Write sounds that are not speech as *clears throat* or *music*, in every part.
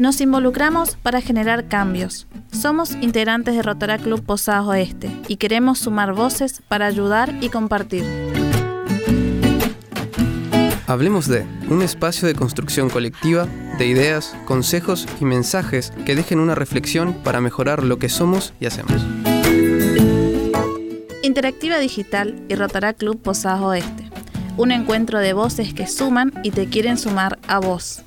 Nos involucramos para generar cambios. Somos integrantes de Rotara Club Posadas Oeste y queremos sumar voces para ayudar y compartir. Hablemos de un espacio de construcción colectiva, de ideas, consejos y mensajes que dejen una reflexión para mejorar lo que somos y hacemos. Interactiva Digital y Rotara Club Posadas Oeste. Un encuentro de voces que suman y te quieren sumar a vos.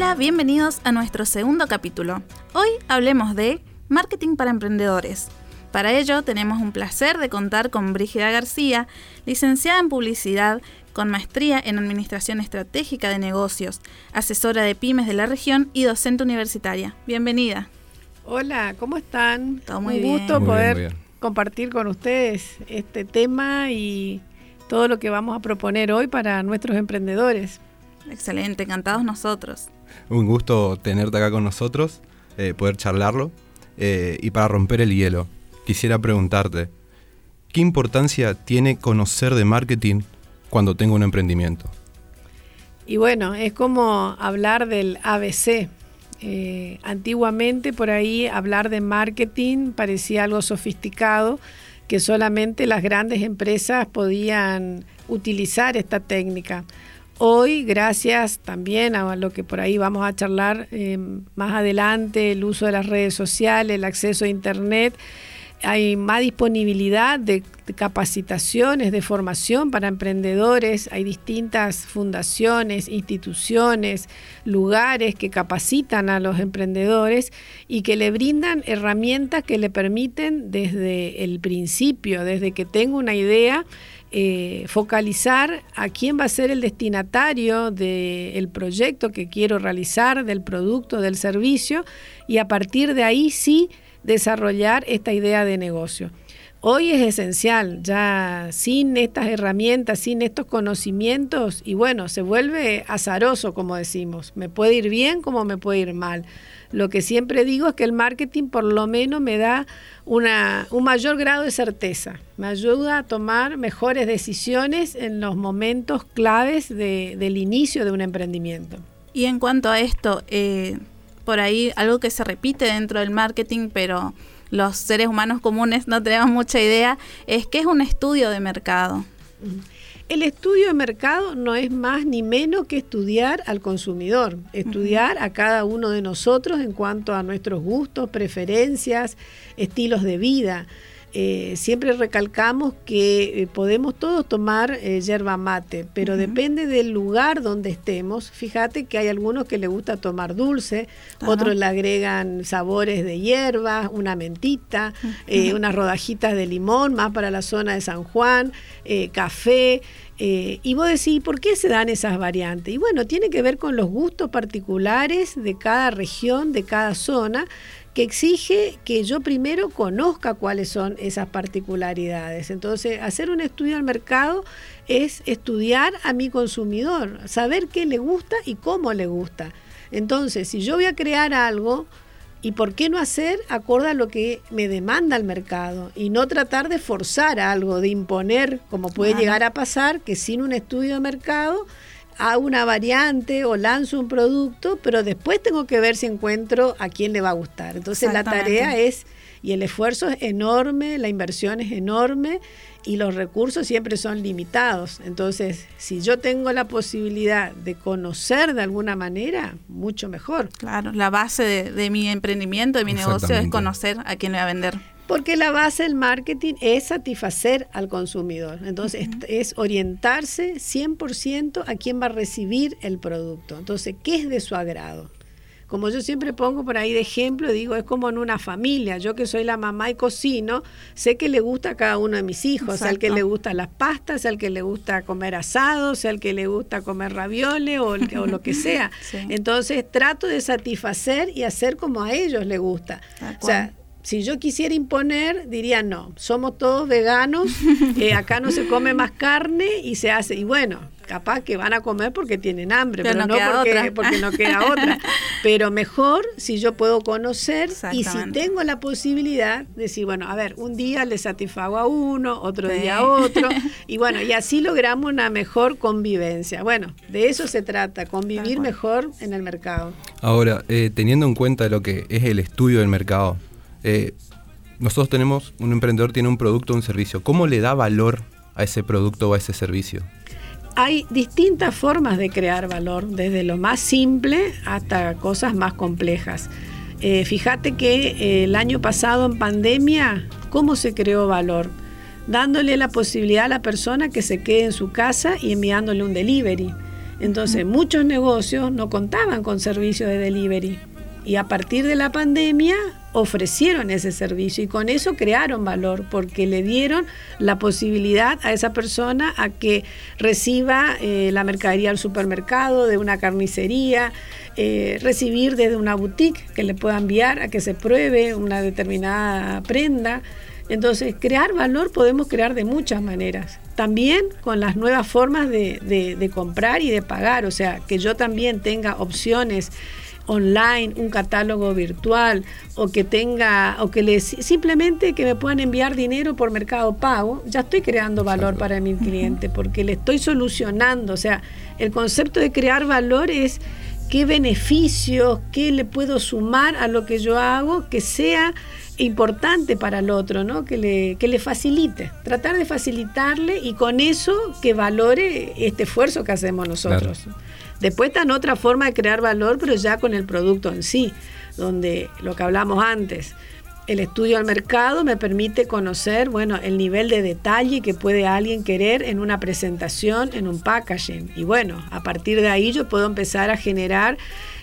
Hola, bienvenidos a nuestro segundo capítulo. Hoy hablemos de marketing para emprendedores. Para ello tenemos un placer de contar con Brígida García, licenciada en publicidad, con maestría en Administración Estratégica de Negocios, asesora de pymes de la región y docente universitaria. Bienvenida. Hola, ¿cómo están? Todo muy Un bien. gusto Muy poder bien, muy compartir con ustedes este tema y todo lo que vamos a proponer hoy para nuestros emprendedores. Excelente, encantados nosotros. Un gusto tenerte acá con nosotros, eh, poder charlarlo. Eh, y para romper el hielo, quisiera preguntarte, ¿qué importancia tiene conocer de marketing cuando tengo un emprendimiento? Y bueno, es como hablar del ABC. Eh, antiguamente por ahí hablar de marketing parecía algo sofisticado, que solamente las grandes empresas podían utilizar esta técnica. Hoy, gracias también a lo que por ahí vamos a charlar eh, más adelante, el uso de las redes sociales, el acceso a Internet, hay más disponibilidad de, capacitaciones, de formación para emprendedores, hay distintas fundaciones, instituciones, lugares que capacitan a los emprendedores y que le brindan herramientas que le permiten desde el principio, desde que tengo una idea, eh, focalizar a quién va a ser el destinatario del proyecto que quiero realizar, del producto, del servicio, y a partir de ahí sí desarrollar esta idea de negocio. Hoy es esencial, ya sin estas herramientas, sin estos conocimientos, y bueno, se vuelve azaroso, como decimos. Me puede ir bien como me puede ir mal. Lo que siempre digo es que el marketing por lo menos me da una, un mayor grado de certeza, me ayuda a tomar mejores decisiones en los momentos claves de- del inicio de un emprendimiento. Y en cuanto a esto, eh, por ahí algo que se repite dentro del marketing, pero los seres humanos comunes no tenemos mucha idea, es que es un estudio de mercado. El estudio de mercado no es más ni menos que estudiar al consumidor, estudiar a cada uno de nosotros en cuanto a nuestros gustos, preferencias, estilos de vida. Eh, siempre recalcamos que eh, podemos todos tomar eh, yerba mate, pero depende del lugar donde estemos. Fíjate que hay algunos que les gusta tomar dulce, otros le agregan sabores de hierba, una mentita, eh, unas rodajitas de limón, más para la zona de San Juan, café. eh, y vos decís, ¿por qué se dan esas variantes? Y bueno, tiene que ver con los gustos particulares de cada región, de cada zona, que exige que yo primero conozca cuáles son esas particularidades. Entonces, hacer un estudio al mercado es estudiar a mi consumidor, saber qué le gusta y cómo le gusta. Entonces, si yo voy a crear algo, ¿y por qué no hacer acorde a lo que me demanda el mercado? Y no tratar de forzar algo, de imponer, como puede llegar a pasar, que sin un estudio de mercado hago una variante o lanzo un producto, pero después tengo que ver si encuentro a quién le va a gustar. Entonces la tarea es, y el esfuerzo es enorme, la inversión es enorme y los recursos siempre son limitados. Entonces, si yo tengo la posibilidad de conocer de alguna manera, mucho mejor. Claro, la base de, de mi emprendimiento, de mi negocio, es conocer a quién le va a vender. Porque la base del marketing es satisfacer al consumidor. Entonces, es- es orientarse 100% a quién va a recibir el producto. Entonces, ¿qué es de su agrado? Como yo siempre pongo por ahí de ejemplo, digo, es como en una familia. Yo que soy la mamá y cocino, sé que le gusta a cada uno de mis hijos, al que le gusta las pastas, al que le gusta comer asados, al que le gusta comer ravioles o, lo que *laughs* sea. Sí. Entonces trato de satisfacer y hacer como a ellos les gusta. O sea. Si yo quisiera imponer, diría no, somos todos veganos, *laughs* eh, acá no se come más carne y se hace, y bueno, capaz que van a comer porque tienen hambre, Pero pero, no porque, no queda otra. *laughs* Pero mejor si yo puedo conocer y si tengo la posibilidad de decir, bueno, a ver, un día le satisfago a uno, otro Sí. día a otro, *laughs* y bueno, y así logramos una mejor convivencia. Bueno, de eso se trata, convivir mejor en el mercado. Ahora, eh, teniendo en cuenta lo que es el estudio del mercado, eh, nosotros tenemos, un emprendedor tiene un producto o un servicio. ¿Cómo le da valor a ese producto o a ese servicio? Hay distintas formas de crear valor, desde lo más simple hasta cosas más complejas. Eh, fíjate que eh, el año pasado en pandemia, ¿cómo se creó valor? Dándole la posibilidad a la persona que se quede en su casa y enviándole un delivery. Entonces, muchos negocios no contaban con servicios de delivery. Y a partir de la pandemia ofrecieron ese servicio y con eso crearon valor porque le dieron la posibilidad a esa persona a que reciba eh, la mercadería del supermercado, de una carnicería, eh, recibir desde una boutique que le pueda enviar a que se pruebe una determinada prenda. Entonces, crear valor podemos crear de muchas maneras. También con las nuevas formas de comprar y de pagar. O sea, que yo también tenga opciones online, un catálogo virtual, o que tenga, o que les simplemente que me puedan enviar dinero por mercado pago, ya estoy creando valor Exacto. para mi cliente, porque le estoy solucionando. O sea, el concepto de crear valor es qué beneficios, qué le puedo sumar a lo que yo hago que sea importante para el otro, ¿no? Que le, que le facilite, tratar de facilitarle y con eso que valore este esfuerzo que hacemos nosotros. Después está en otra forma de crear valor, pero ya con el producto en sí, donde lo que hablamos antes, el estudio al mercado me permite conocer, bueno, el nivel de detalle que puede alguien querer en una presentación, en un packaging. Y bueno, a partir de ahí yo puedo empezar a generar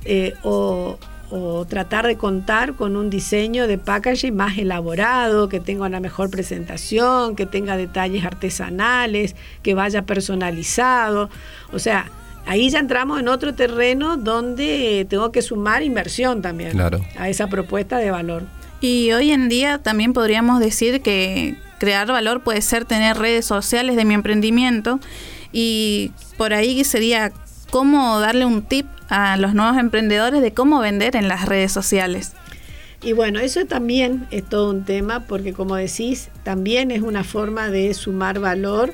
eh, o, o tratar de contar con un diseño de packaging más elaborado, que tenga una mejor presentación, que tenga detalles artesanales, que vaya personalizado. O sea, ahí ya entramos en otro terreno donde tengo que sumar inversión también Claro. a esa propuesta de valor. Y hoy en día también podríamos decir que crear valor puede ser tener redes sociales de mi emprendimiento y por ahí sería cómo darle un tip a los nuevos emprendedores de cómo vender en las redes sociales. Y bueno, eso también es todo un tema porque como decís, también es una forma de sumar valor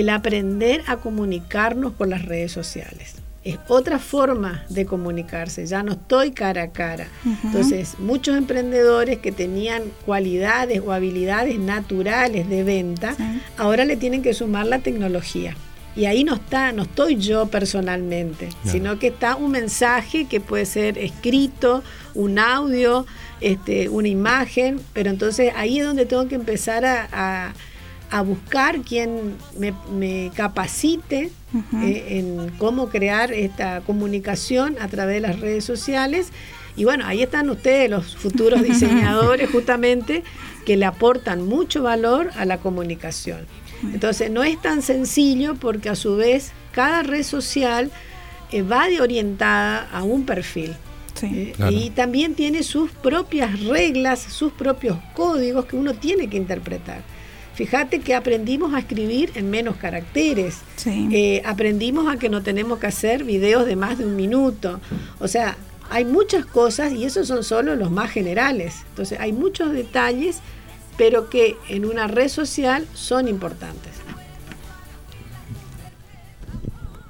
el aprender a comunicarnos por las redes sociales. Es otra forma de comunicarse, ya no estoy cara a cara. Entonces, muchos emprendedores que tenían cualidades o habilidades naturales de venta, Sí. ahora le tienen que sumar la tecnología. Y ahí no está, no estoy yo personalmente, sino que está un mensaje que puede ser escrito, un audio, este, una imagen, pero entonces ahí es donde tengo que empezar a, a- a buscar quien me, me capacite eh, en cómo crear esta comunicación a través de las redes sociales. Y bueno, ahí están ustedes, los futuros *laughs* diseñadores, justamente, que le aportan mucho valor a la comunicación. Entonces, no es tan sencillo porque a su vez cada red social eh, va de orientada a un perfil. Sí. Eh, Claro. Y también tiene sus propias reglas, sus propios códigos que uno tiene que interpretar. Fíjate que aprendimos a escribir en menos caracteres. Sí. Eh, aprendimos a que no tenemos que hacer videos de más de un minuto. O sea, hay muchas cosas y esos son solo los más generales. Entonces, hay muchos detalles, pero que en una red social son importantes.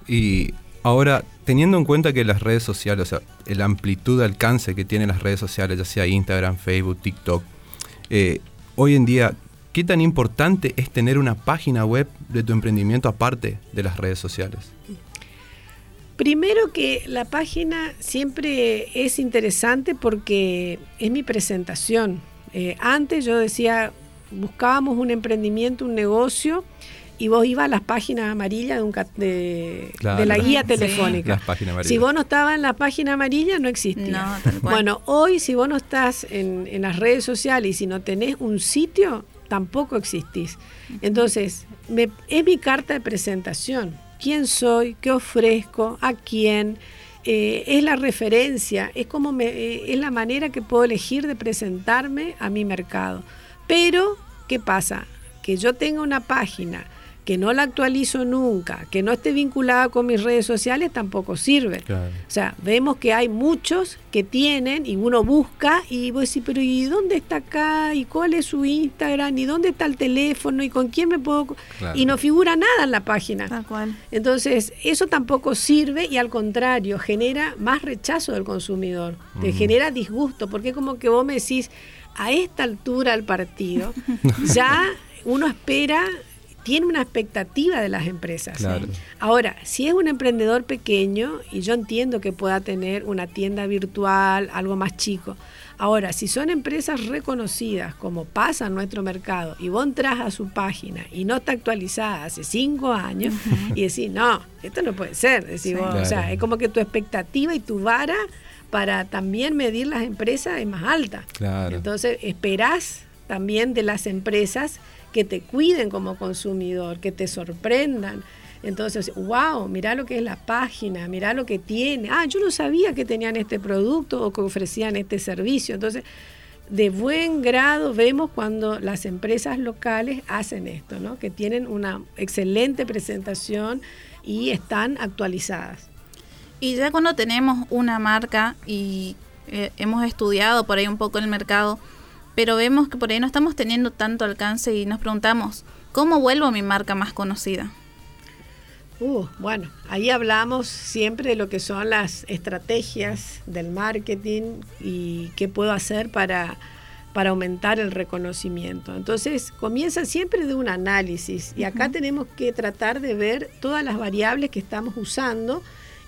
Y ahora, teniendo en cuenta que las redes sociales, o sea, la amplitud de alcance que tienen las redes sociales, ya sea Instagram, Facebook, TikTok, eh, hoy en día, ¿qué tan importante es tener una página web de tu emprendimiento aparte de las redes sociales? Primero que la página siempre es interesante porque es mi presentación. Eh, antes yo decía, buscábamos un emprendimiento, un negocio, y vos ibas a las páginas amarillas de, un ca- de, Claro. de la guía Sí. telefónica. Las páginas amarillas. Si vos no estabas en la página amarilla, no existía. No. Bueno, hoy si vos no estás en, en las redes sociales y si no tenés un sitio, tampoco existís. Entonces, me- es mi carta de presentación. ¿Quién soy? ¿Qué ofrezco? ¿A quién? Eh, es la referencia, es como me, eh, es la manera que puedo elegir de presentarme a mi mercado. Pero, ¿qué pasa? Que yo tenga una página que no la actualizo nunca, que no esté vinculada con mis redes sociales, tampoco sirve. O sea, vemos que hay muchos que tienen y uno busca y vos decís, pero ¿y dónde está acá? ¿Y cuál es su Instagram? ¿Y dónde está el teléfono? ¿Y con quién me puedo...? Y no figura nada en la página. Tal cual. Entonces, eso tampoco sirve y al contrario, genera más rechazo del consumidor, te genera disgusto, porque como que vos me decís, a esta altura del partido, ya *laughs* uno espera tiene una expectativa de las empresas. Ahora, si es un emprendedor pequeño, y yo entiendo que pueda tener una tienda virtual, algo más chico. Ahora, si son empresas reconocidas, como pasa en nuestro mercado, y vos entras a su página y no está actualizada hace cinco años, y decís, no, esto no puede ser. Decís O sea, es como que tu expectativa y tu vara para también medir las empresas es más alta. Entonces, esperás también de las empresas que te cuiden como consumidor, que te sorprendan. Entonces, wow, mira lo que es la página, mira lo que tiene. Ah, yo no sabía que tenían este producto o que ofrecían este servicio. Entonces, de buen grado vemos cuando las empresas locales hacen esto, ¿no? que tienen una excelente presentación y están actualizadas. Y ya cuando tenemos una marca y eh, hemos estudiado por ahí un poco el mercado, pero vemos que por ahí no estamos teniendo tanto alcance y nos preguntamos, ¿cómo vuelvo a mi marca más conocida? Uh, bueno, ahí hablamos siempre de lo que son las estrategias del marketing y qué puedo hacer para, para aumentar el reconocimiento. Entonces, comienza siempre de un análisis y acá tenemos que tratar de ver todas las variables que estamos usando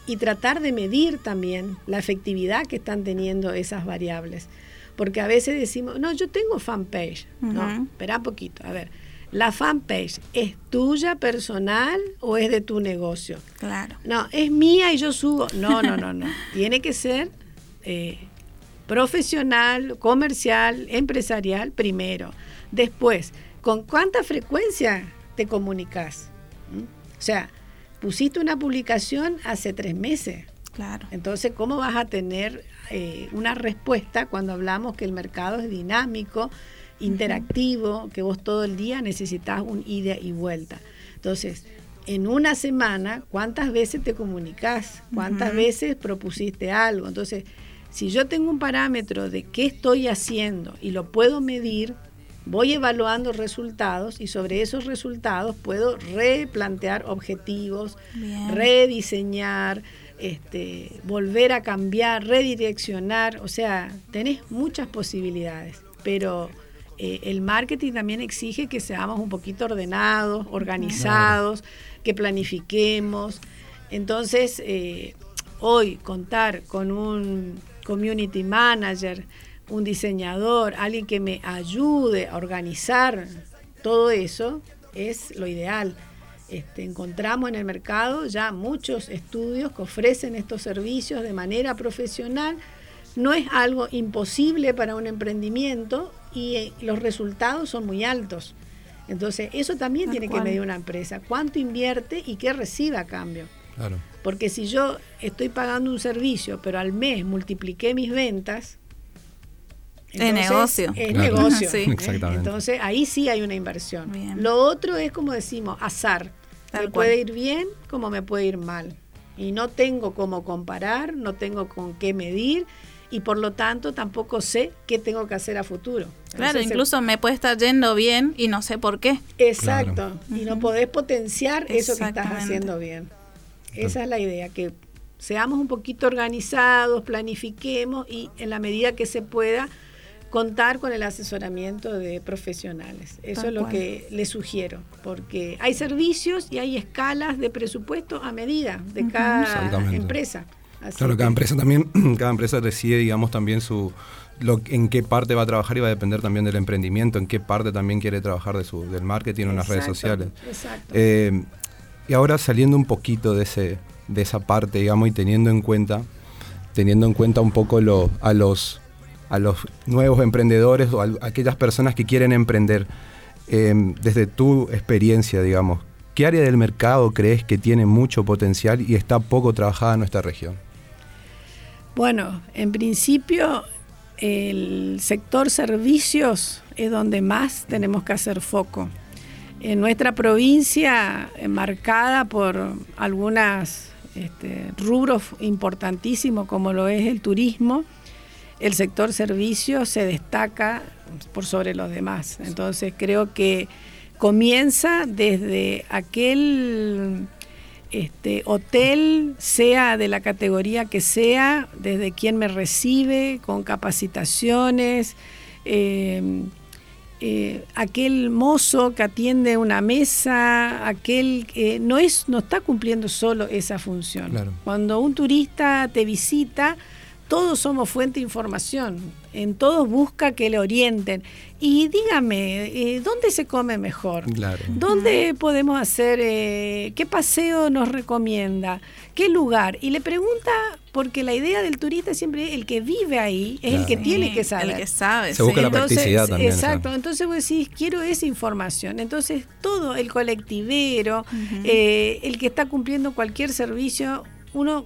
y tratar de medir también la efectividad que están teniendo esas variables. Porque a veces decimos, no, yo tengo fanpage. No, espera un poquito. A ver, ¿la fanpage es tuya personal o es de tu negocio? Claro. No, es mía y yo subo. No, no, no, no. *laughs* Tiene que ser eh, profesional, comercial, empresarial primero. Después, ¿con cuánta frecuencia te comunicas? ¿Mm? O sea, pusiste una publicación hace tres meses. Claro. Entonces, ¿cómo vas a tener eh, una respuesta cuando hablamos que el mercado es dinámico, interactivo, que vos todo el día necesitas un ida y vuelta? Entonces, en una semana, ¿cuántas veces te comunicas? ¿Cuántas veces propusiste algo? Entonces, si yo tengo un parámetro de qué estoy haciendo y lo puedo medir, voy evaluando resultados y sobre esos resultados puedo replantear objetivos, rediseñar, este, volver a cambiar, redireccionar, o sea, tenés muchas posibilidades, pero eh, el marketing también exige que seamos un poquito ordenados, organizados, que planifiquemos. Entonces, eh, hoy contar con un community manager, un diseñador, alguien que me ayude a organizar todo eso, es lo ideal. Este, encontramos en el mercado ya muchos estudios que ofrecen estos servicios de manera profesional. No es algo imposible para un emprendimiento y eh, los resultados son muy altos. Entonces, eso también tiene que medir una empresa. ¿Cuánto invierte y qué recibe a cambio? Porque si yo estoy pagando un servicio, pero al mes multipliqué mis ventas, es negocio. Es negocio. *laughs* Entonces ahí sí hay una inversión. Lo otro es como decimos, azar. me puede ir bien como me puede ir mal. Y no tengo cómo comparar, no tengo con qué medir y por lo tanto tampoco sé qué tengo que hacer a futuro. Claro, incluso me puede estar yendo bien y no sé por qué. Exacto. Y no podés potenciar eso que estás haciendo bien. Esa es la idea, que seamos un poquito organizados, planifiquemos y en la medida que se pueda contar con el asesoramiento de profesionales. Eso es lo que les sugiero, porque hay servicios y hay escalas de presupuesto a medida de cada empresa. claro, cada empresa también, *clears throat* cada empresa decide, digamos, también su lo, en qué parte va a trabajar y va a depender también del emprendimiento, en qué parte también quiere trabajar de su, del marketing o en las redes sociales. Exacto. Eh, y ahora saliendo un poquito de ese, de esa parte, digamos, y teniendo en cuenta, teniendo en cuenta un poco lo, a los a los nuevos emprendedores o a aquellas personas que quieren emprender, em, desde tu experiencia, digamos, ¿qué área del mercado crees que tiene mucho potencial y está poco trabajada en nuestra región? Bueno, en principio el sector servicios es donde más tenemos que hacer foco. En nuestra provincia, marcada por algunos este, rubros importantísimos como lo es el turismo, el sector servicios se destaca por sobre los demás. Entonces creo que comienza desde aquel este, hotel, sea de la categoría que sea, desde quien me recibe, con capacitaciones, eh, eh, aquel mozo que atiende una mesa, aquel que no es, no está cumpliendo solo esa función. Cuando un turista te visita, todos somos fuente de información, en todos busca que le orienten. Y dígame, eh, ¿dónde se come mejor? ¿Dónde podemos hacer, eh, qué paseo nos recomienda? ¿Qué lugar? Y le pregunta, porque la idea del turista siempre es el que vive ahí, es el que tiene que saber. El que sabe. Se busca la practicidad también. Exacto, entonces vos decís, quiero esa información. Entonces todo el colectivero, eh, el que está cumpliendo cualquier servicio, uno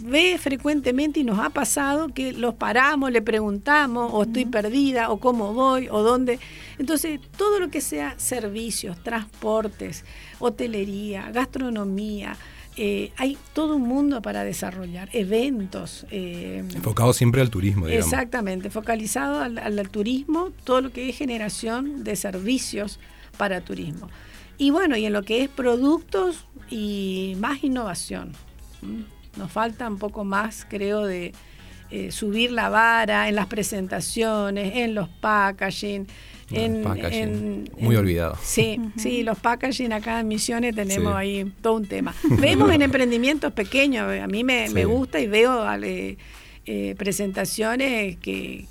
ve frecuentemente y nos ha pasado que los paramos, le preguntamos, o estoy perdida, o cómo voy, o dónde. Entonces, todo lo que sea servicios, transportes, hotelería, gastronomía, eh, hay todo un mundo para desarrollar, eventos. Eh, Enfocado siempre al turismo, digamos. Exactamente, focalizado al, turismo, todo lo que es generación de servicios para turismo. Y bueno, y en lo que es productos y más innovación. Nos falta un poco más, creo, de eh, subir la vara en las presentaciones, en los packaging. En, muy olvidado. Sí, sí, los packaging acá en Misiones tenemos ahí todo un tema. Vemos en *laughs* emprendimientos pequeños, a mí me, gusta y veo eh, presentaciones que,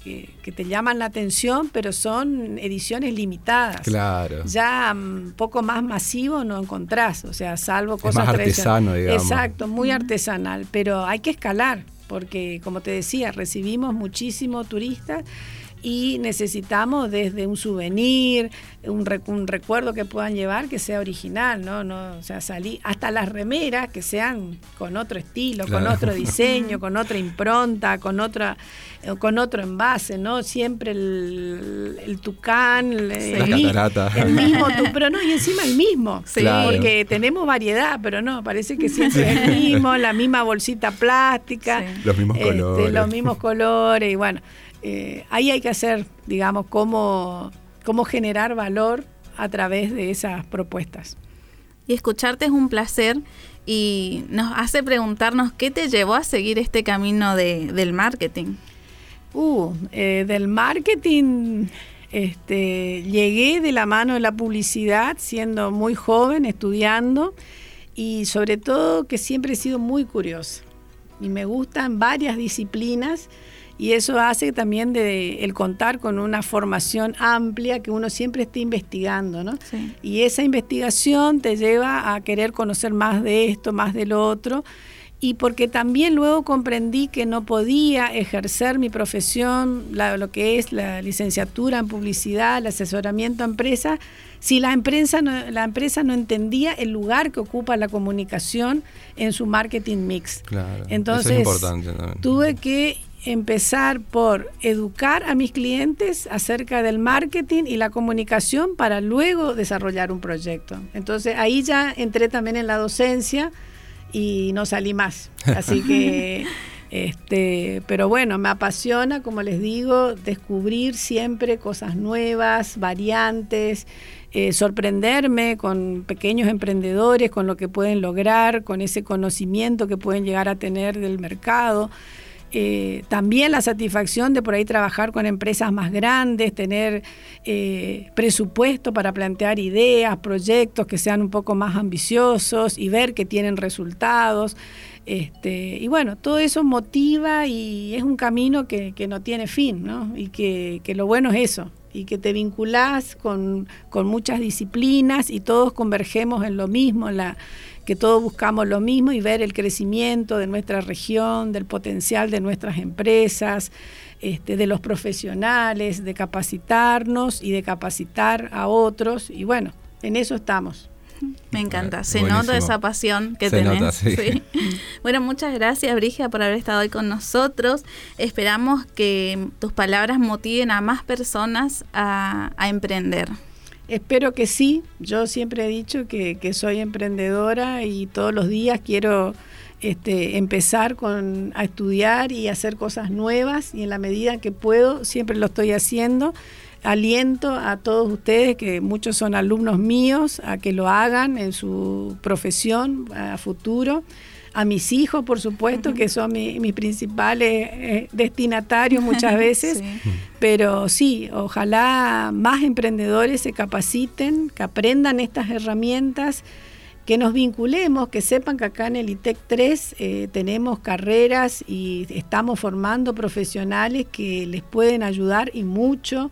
te llaman la atención, pero son ediciones limitadas. Claro. Ya un mm, poco más masivo no encontrás, o sea, salvo cosas... más artesano, digamos. Exacto, muy artesanal, pero hay que escalar, porque como te decía, recibimos muchísimos turistas y necesitamos desde un souvenir, un, recuerdo que puedan llevar que sea original, ¿no? no o sea, salí, hasta las remeras que sean con otro estilo, con otro diseño, *laughs* con otra impronta, con otra con otro envase, ¿no? Siempre el, tucán, el, el, mismo, pero no, y encima el mismo, porque tenemos variedad, pero no, parece que siempre es el mismo, la misma bolsita plástica, los mismos este, colores. Los mismos colores, y bueno. Eh, ahí hay que hacer, digamos, cómo, cómo generar valor a través de esas propuestas. Y escucharte es un placer y nos hace preguntarnos qué te llevó a seguir este camino de, del marketing. Uh, eh, del marketing este, llegué de la mano de la publicidad siendo muy joven, estudiando y sobre todo que siempre he sido muy curiosa y me gustan varias disciplinas y eso hace también de el contar con una formación amplia que uno siempre esté investigando, ¿no? Y esa investigación te lleva a querer conocer más de esto, más del otro y porque también luego comprendí que no podía ejercer mi profesión, lo que es la licenciatura en publicidad, el asesoramiento a empresas, si la empresa, no, la empresa no entendía el lugar que ocupa la comunicación en su marketing mix. Claro, Entonces, eso es importante también. tuve que empezar por educar a mis clientes acerca del marketing y la comunicación para luego desarrollar un proyecto. Entonces ahí ya entré también en la docencia y no salí más. *laughs* Así que, este, pero bueno, me apasiona, como les digo, descubrir siempre cosas nuevas, variantes. Eh, sorprenderme con pequeños emprendedores, con lo que pueden lograr, con ese conocimiento que pueden llegar a tener del mercado. Eh, también la satisfacción de por ahí trabajar con empresas más grandes, tener eh, presupuesto para plantear ideas, proyectos que sean un poco más ambiciosos y ver que tienen resultados. Este, y bueno, todo eso motiva y es un camino que, no tiene fin, ¿no? Y que, lo bueno es eso, y que te vinculás con, con muchas disciplinas y todos convergemos en lo mismo, en la que todos buscamos lo mismo y ver el crecimiento de nuestra región, del potencial de nuestras empresas, este, de los profesionales, de capacitarnos y de capacitar a otros. Y bueno, en eso estamos. Me encanta, se nota esa pasión que tenés. *laughs* Bueno, muchas gracias Brigia por haber estado hoy con nosotros. Esperamos que tus palabras motiven a más personas a, a emprender. Espero que sí. Yo siempre he dicho que, soy emprendedora y todos los días quiero este, empezar con, a estudiar y hacer cosas nuevas y en la medida que puedo siempre lo estoy haciendo. Aliento a todos ustedes, que muchos son alumnos míos, a que lo hagan en su profesión a futuro. A mis hijos, por supuesto, que son mis principales eh, destinatarios muchas *laughs* veces, pero sí, ojalá más emprendedores se capaciten, que aprendan estas herramientas que nos vinculemos, que sepan que acá en el ITEC 3 eh, tenemos carreras y estamos formando profesionales que les pueden ayudar y mucho,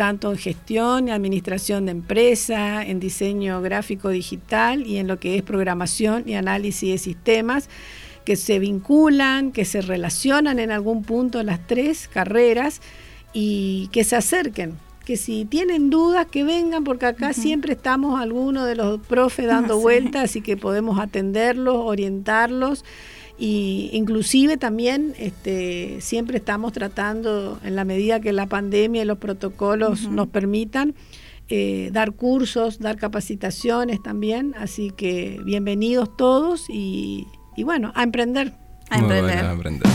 tanto en gestión y administración de empresa, en diseño gráfico digital y en lo que es programación y análisis de sistemas, que se vinculan, que se relacionan en algún punto las tres carreras y que se acerquen. Que si tienen dudas que vengan, porque acá siempre estamos algunos de los profes dando vueltas y que podemos atenderlos, orientarlos y inclusive también este, siempre estamos tratando, en la medida que la pandemia y los protocolos nos permitan, eh, dar cursos, dar capacitaciones también, así que bienvenidos todos y, bueno, a emprender. A emprender. a emprender.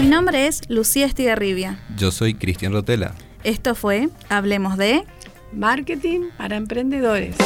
Mi nombre es Lucía Estigarribia. Yo soy Cristian Rotela. Esto fue Hablemos de Marketing para Emprendedores.